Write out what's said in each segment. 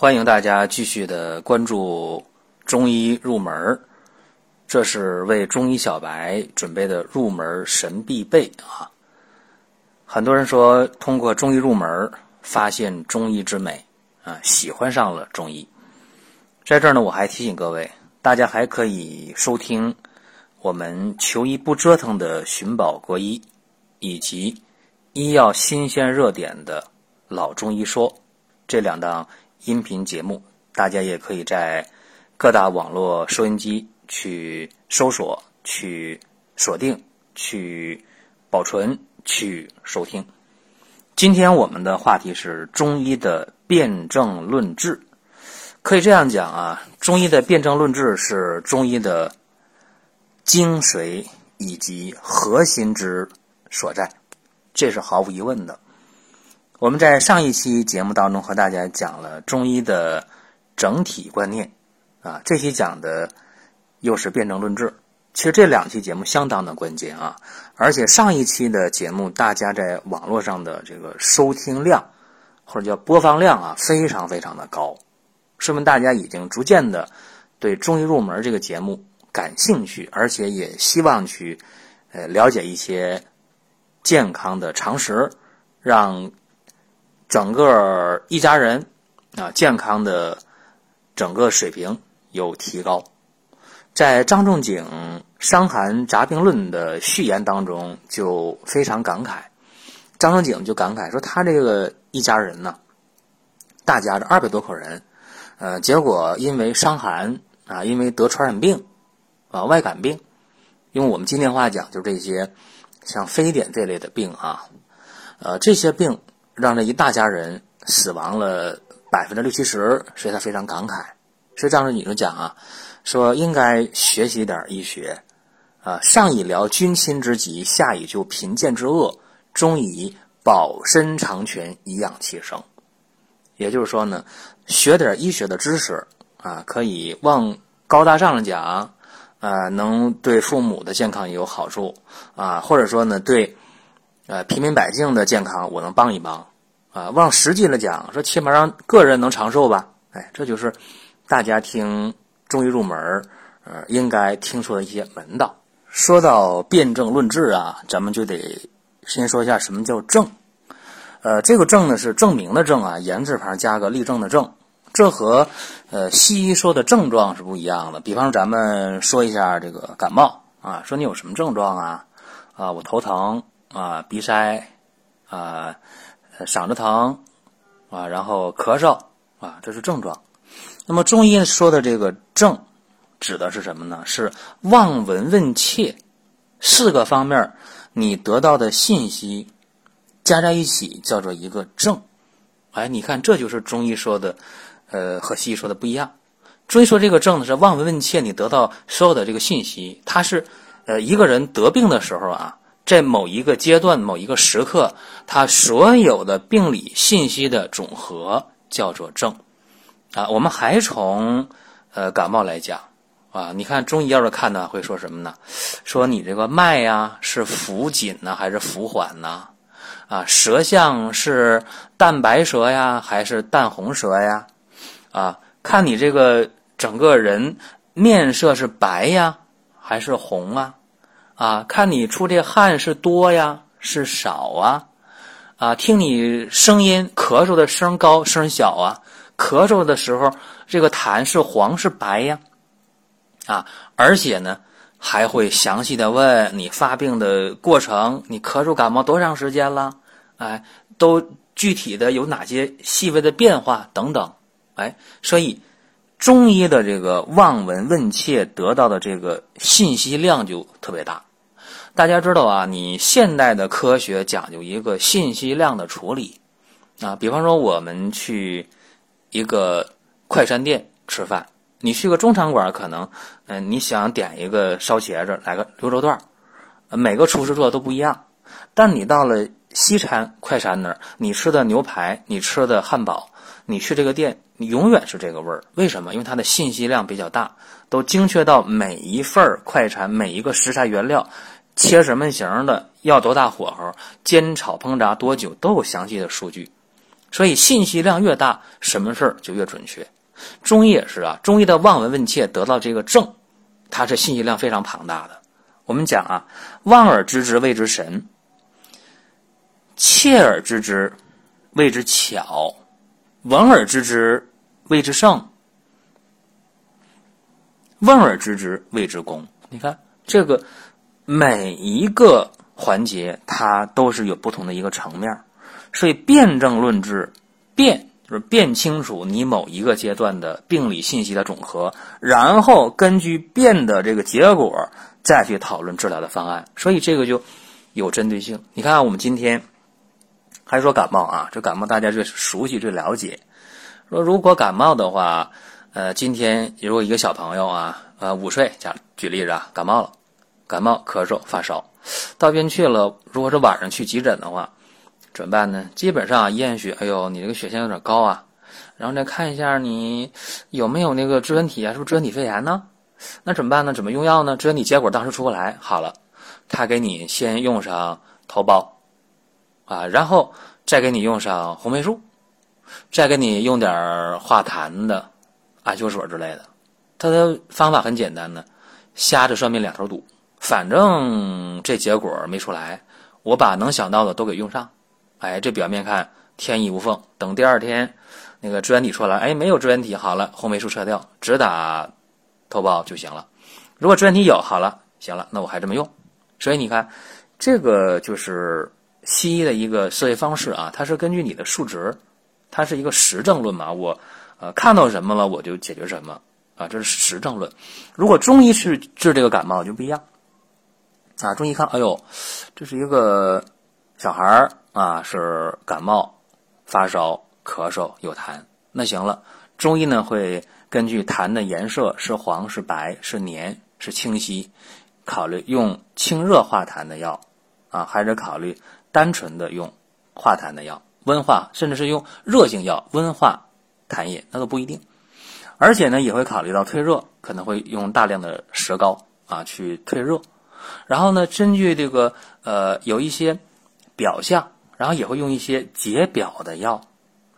欢迎大家继续的关注中医入门这是为中医小白准备的入门神必备啊！很多人说通过中医入门发现中医之美啊，喜欢上了中医。在这儿呢，我还提醒各位，大家还可以收听我们求医不折腾的寻宝国医，以及医药新鲜热点的老中医说这两档。音频节目，大家也可以在各大网络收音机去搜索、去锁定、去保存、去收听。今天我们的话题是中医的辨证论治，可以这样讲啊，中医的辨证论治是中医的精髓以及核心之所在，这是毫无疑问的。我们在上一期节目当中和大家讲了中医的整体观念，啊，这期讲的又是辩证论治。其实这两期节目相当的关键啊，而且上一期的节目大家在网络上的这个收听量或者叫播放量啊，非常非常的高，说明大家已经逐渐的对中医入门这个节目感兴趣，而且也希望去呃了解一些健康的常识，让。整个一家人啊，健康的整个水平有提高。在张仲景《伤寒杂病论》的序言当中，就非常感慨。张仲景就感慨说：“他这个一家人呢，大家这二百多口人，呃，结果因为伤寒啊，因为得传染病啊，外感病，用我们今天话讲，就这些像非典这类的病啊，呃，这些病。”让这一大家人死亡了百分之六七十，所以他非常感慨。所以张仲景就讲啊，说应该学习点医学，啊，上以疗君亲之急，下以救贫贱之恶，中以保身长全，以养其生。也就是说呢，学点医学的知识啊，可以往高大上了讲，啊，能对父母的健康也有好处啊，或者说呢，对。呃，平民百姓的健康，我能帮一帮，啊，往实际来讲，说起码让个人能长寿吧，哎，这就是大家听中医入门呃，应该听说的一些门道。说到辨证论治啊，咱们就得先说一下什么叫证，呃，这个证呢是证明的证啊，言字旁加个立正的正，这和呃西医说的症状是不一样的。比方咱们说一下这个感冒啊，说你有什么症状啊？啊，我头疼。啊，鼻塞，啊，嗓子疼，啊，然后咳嗽，啊，这是症状。那么中医说的这个症，指的是什么呢？是望闻问切四个方面你得到的信息加在一起叫做一个症。哎，你看，这就是中医说的，呃，和西医说的不一样。中医说这个症呢是望闻问切，你得到所有的这个信息，它是呃一个人得病的时候啊。在某一个阶段、某一个时刻，它所有的病理信息的总和叫做症，啊，我们还从呃感冒来讲，啊，你看中医要是看呢，会说什么呢？说你这个脉呀是浮紧呢，还是浮缓呢？啊，舌象是淡白舌呀，还是淡红舌呀？啊，看你这个整个人面色是白呀，还是红啊？啊，看你出这汗是多呀，是少啊？啊，听你声音咳嗽的声高声小啊？咳嗽的时候，这个痰是黄是白呀？啊，而且呢，还会详细的问你发病的过程，你咳嗽感冒多长时间了？哎，都具体的有哪些细微的变化等等？哎，所以中医的这个望闻问切得到的这个信息量就特别大。大家知道啊，你现代的科学讲究一个信息量的处理，啊，比方说我们去一个快餐店吃饭，你去个中餐馆，可能，嗯，你想点一个烧茄子，来个溜肉段每个厨师做的都不一样。但你到了西餐快餐那儿，你吃的牛排，你吃的汉堡，你去这个店，你永远是这个味儿。为什么？因为它的信息量比较大，都精确到每一份快餐每一个食材原料。切什么型的，要多大火候，煎炒烹炸多久，都有详细的数据。所以信息量越大，什么事儿就越准确。中医也是啊，中医的望闻问切得到这个证，它是信息量非常庞大的。我们讲啊，望而知之谓之神，切而知之谓之巧，闻而知之谓之圣，问而知之谓之功。你看这个每一个环节，它都是有不同的一个层面，所以辨证论治，辨。就是辨清楚你某一个阶段的病理信息的总和，然后根据辨的这个结果再去讨论治疗的方案，所以这个就有针对性。你看，我们今天还说感冒啊，这感冒大家最熟悉、最了解。说如果感冒的话，呃，今天如果一个小朋友啊，呃，午睡，假举例子啊，感冒了，感冒、咳嗽、发烧，到医院去了，如果是晚上去急诊的话。怎么办呢？基本上验血，哎呦，你这个血线有点高啊，然后再看一下你有没有那个支原体啊，是不是支原体肺炎呢？那怎么办呢？怎么用药呢？支原体结果当时出不来，好了，他给你先用上头孢啊，然后再给你用上红霉素，再给你用点化痰的艾灸水之类的。他的方法很简单呢，瞎子算命两头堵，反正这结果没出来，我把能想到的都给用上。哎，这表面看天衣无缝，等第二天那个支原体出来，哎，没有支原体，好了，红霉素撤掉，只打头孢就行了。如果支原体有，好了，行了，那我还这么用。所以你看，这个就是西医的一个思维方式啊，它是根据你的数值，它是一个实证论嘛。我呃看到什么了，我就解决什么啊，这是实证论。如果中医是治这个感冒就不一样啊，中医一看，哎呦，这是一个小孩儿。啊，是感冒、发烧、咳嗽、有痰。那行了，中医呢会根据痰的颜色是黄、是白、是黏、是清晰，考虑用清热化痰的药啊，还是考虑单纯的用化痰的药，温化，甚至是用热性药温化痰液，那都不一定。而且呢，也会考虑到退热，可能会用大量的石膏啊去退热。然后呢，根据这个呃有一些表象。然后也会用一些解表的药，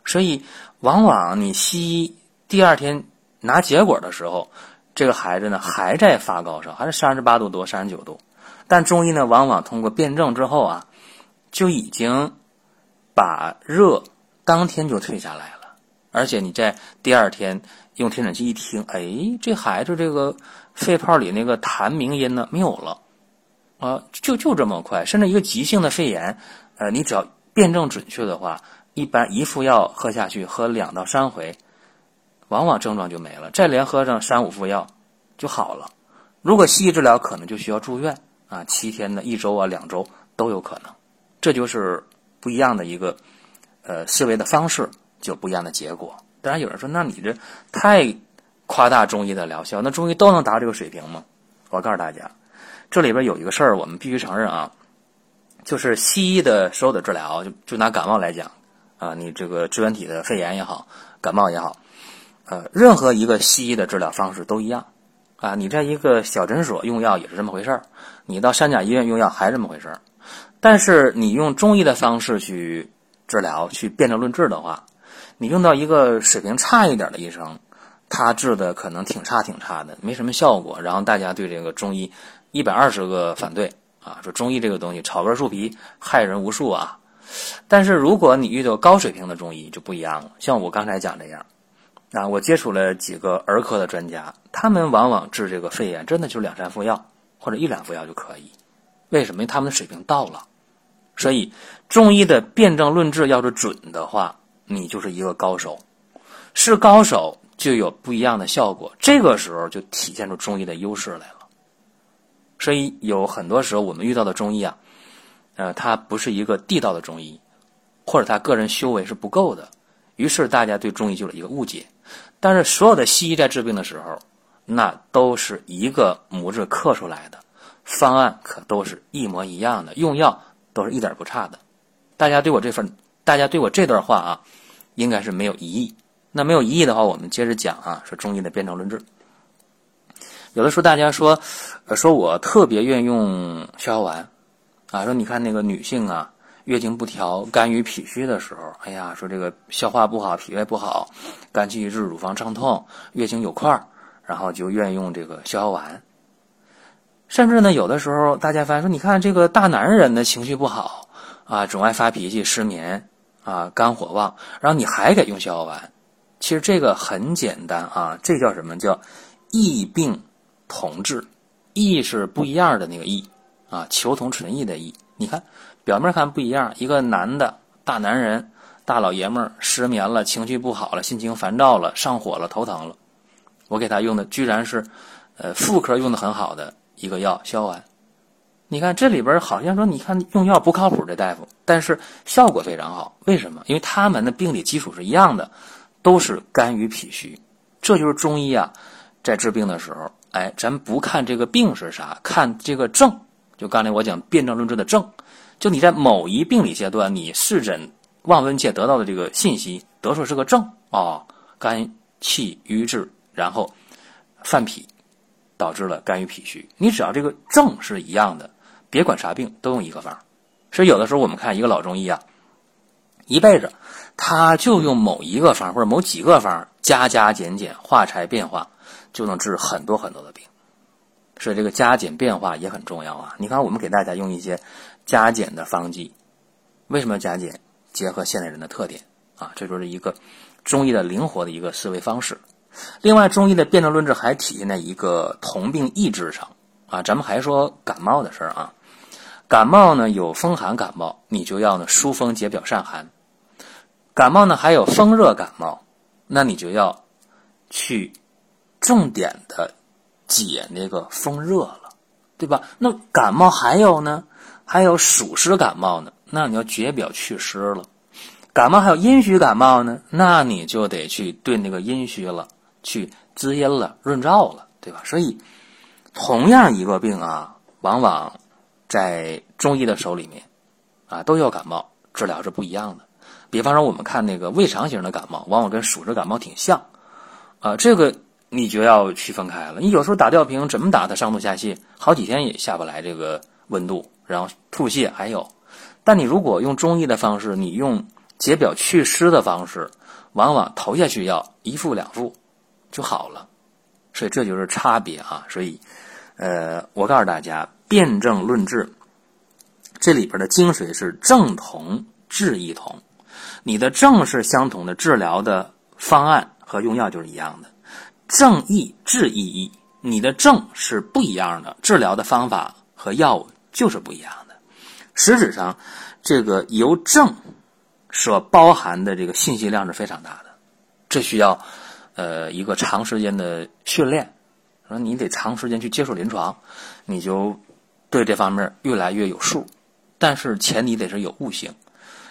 所以往往你西医第二天拿结果的时候，这个孩子呢还在发高烧，还是三十八度多、三十九度，但中医呢往往通过辩证之后啊，就已经把热当天就退下来了，而且你在第二天用听诊器一听，哎，这孩子这个肺泡里那个痰鸣音呢没有了，啊，就就这么快，甚至一个急性的肺炎。呃，你只要辩证准确的话，一般一副药喝下去，喝两到三回，往往症状就没了。再连喝上三五副药就好了。如果西医治疗，可能就需要住院啊，七天的、一周啊、两周都有可能。这就是不一样的一个呃思维的方式，就不一样的结果。当然有人说，那你这太夸大中医的疗效，那中医都能达到这个水平吗？我告诉大家，这里边有一个事儿，我们必须承认啊。就是西医的所有的治疗，就就拿感冒来讲，啊，你这个支原体的肺炎也好，感冒也好，呃，任何一个西医的治疗方式都一样，啊，你在一个小诊所用药也是这么回事儿，你到三甲医院用药还是这么回事儿，但是你用中医的方式去治疗，去辨证论治的话，你用到一个水平差一点的医生，他治的可能挺差挺差的，没什么效果，然后大家对这个中医一百二十个反对。啊，说中医这个东西草根树皮害人无数啊，但是如果你遇到高水平的中医就不一样了。像我刚才讲这样，啊，我接触了几个儿科的专家，他们往往治这个肺炎真的就两三副药或者一两副药就可以。为什么？因为他们的水平到了。所以中医的辨证论治要是准的话，你就是一个高手。是高手就有不一样的效果，这个时候就体现出中医的优势来了。所以有很多时候我们遇到的中医啊，呃，他不是一个地道的中医，或者他个人修为是不够的，于是大家对中医就有一个误解。但是所有的西医在治病的时候，那都是一个模子刻出来的，方案可都是一模一样的，用药都是一点不差的。大家对我这份，大家对我这段话啊，应该是没有疑义。那没有疑义的话，我们接着讲啊，说中医的辨证论治。有的时候大家说，说我特别愿用逍遥丸，啊，说你看那个女性啊，月经不调、肝郁脾虚的时候，哎呀，说这个消化不好、脾胃不好、肝气郁滞、乳房胀痛、月经有块儿，然后就愿用这个逍遥丸。甚至呢，有的时候大家发现说，你看这个大男人的情绪不好啊，总爱发脾气、失眠啊、肝火旺，然后你还给用逍遥丸，其实这个很简单啊，这叫什么叫异病同治？异是不一样的那个异啊，求同存异的异。你看表面看不一样，一个男的大男人、大老爷们儿失眠了，情绪不好了，心情烦躁了，上火了，头疼了，我给他用的居然是呃妇科用的很好的。一个药消完，你看这里边好像说，你看用药不靠谱的大夫，但是效果非常好。为什么？因为他们的病理基础是一样的，都是肝郁脾虚。这就是中医啊，在治病的时候，哎，咱不看这个病是啥，看这个症。就刚才我讲辨证论治的症，就你在某一病理阶段，你视诊望闻切得到的这个信息，得出是个症啊，肝气郁滞，然后犯脾。导致了肝郁脾虚，你只要这个症是一样的，别管啥病都用一个方。所以有的时候我们看一个老中医啊，一辈子他就用某一个方或者某几个方，加加减减，化柴变化，就能治很多很多的病。所以这个加减变化也很重要啊。你看我们给大家用一些加减的方剂，为什么要加减？结合现代人的特点啊，这就是一个中医的灵活的一个思维方式。另外，中医的辨证论治还体现在一个同病异治上啊。咱们还说感冒的事儿啊，感冒呢有风寒感冒，你就要呢疏风解表散寒；感冒呢还有风热感冒，那你就要去重点的解那个风热了，对吧？那感冒还有呢，还有暑湿感冒呢，那你要解表祛湿了；感冒还有阴虚感冒呢，那你就得去对那个阴虚了。去滋阴了、润燥了，对吧？所以，同样一个病啊，往往在中医的手里面啊，都有感冒，治疗是不一样的。比方说，我们看那个胃肠型的感冒，往往跟暑湿感冒挺像啊。这个你就要区分开了。你有时候打吊瓶怎么打，它上吐下泻，好几天也下不来这个温度，然后吐泻还有。但你如果用中医的方式，你用解表祛湿的方式，往往投下去药一副两副。就好了，所以这就是差别啊！所以，呃，我告诉大家，辨证论治这里边的精髓是正同治异同。你的症是相同的，治疗的方案和用药就是一样的。正义治意义，你的症是不一样的，治疗的方法和药物就是不一样的。实质上，这个由症所包含的这个信息量是非常大的，这需要。呃，一个长时间的训练，说你得长时间去接触临床，你就对这方面越来越有数。但是前提得是有悟性。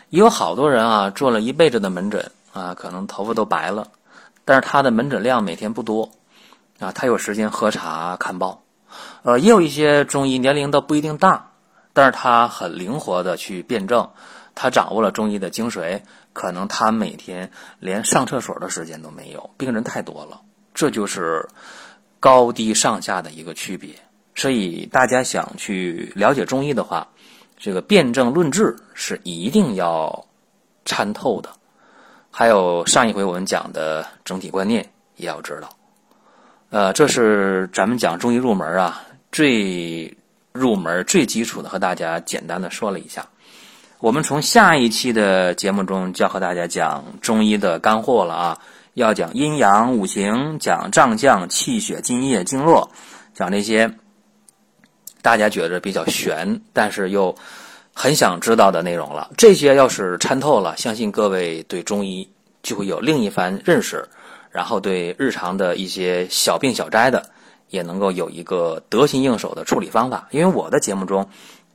也有好多人啊，做了一辈子的门诊啊，可能头发都白了，但是他的门诊量每天不多啊，他有时间喝茶看报。呃，也有一些中医年龄都不一定大，但是他很灵活的去辩证，他掌握了中医的精髓。可能他每天连上厕所的时间都没有，病人太多了，这就是高低上下的一个区别。所以大家想去了解中医的话，这个辨证论治是一定要参透的。还有上一回我们讲的整体观念也要知道。呃，这是咱们讲中医入门啊，最入门、最基础的，和大家简单的说了一下。我们从下一期的节目中就要和大家讲中医的干货了啊，要讲阴阳五行，讲脏象、气血、津液、经络，讲那些大家觉得比较玄，但是又很想知道的内容了。这些要是参透了，相信各位对中医就会有另一番认识，然后对日常的一些小病小灾的也能够有一个得心应手的处理方法。因为我的节目中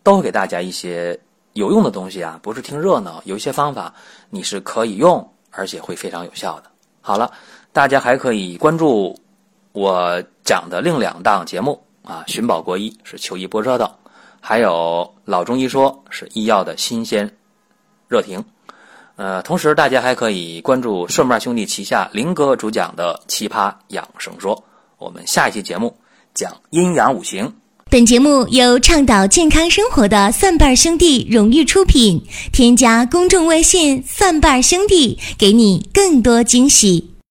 都会给大家一些。有用的东西啊，不是听热闹，有一些方法你是可以用，而且会非常有效的。好了，大家还可以关注我讲的另两档节目啊，《寻宝国医》是求医播车的，还有《老中医说》是医药的新鲜热评。呃，同时大家还可以关注顺瓣兄弟旗下林哥主讲的《奇葩养生说》，我们下一期节目讲阴阳五行。本节目由倡导健康生活的蒜瓣兄弟荣誉出品。添加公众微信“蒜瓣兄弟”，给你更多惊喜。